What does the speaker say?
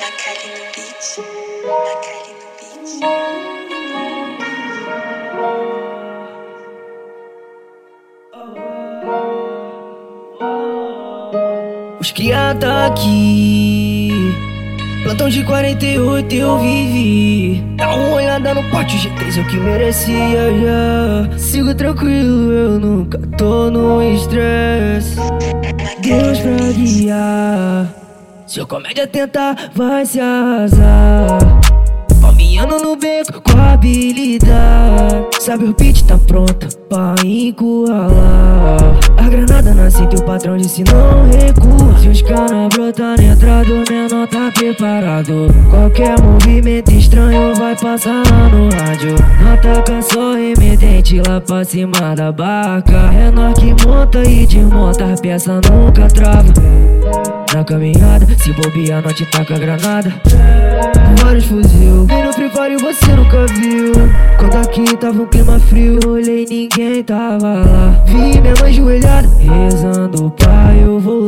Macari no beat, Macari no beat. Os cria tá aqui. Plantão de 48 eu vivi. Dá uma olhada no pote G3, é o que merecia já. Sigo tranquilo, eu nunca tô no estresse. Deus pra guiar. Se o comédia tentar, vai se arrasar. Palminhando no beco com habilidade. Sabe o beat tá pronta pra encurralar. A granada nasce o patrão disse não recua. Se os cana brotar na entrada, o menor tá preparado. Qualquer movimento estranho vai passar lá no rádio. Ataca só remetente lá pra cima da barca. Menor que monta e desmonta, a peça nunca trava. Na caminhada, se bobear, não te taca granada. Vários Aqui tava um clima frio, olhei ninguém tava lá. Vi minha mãe ajoelhada, rezando pra eu voltar.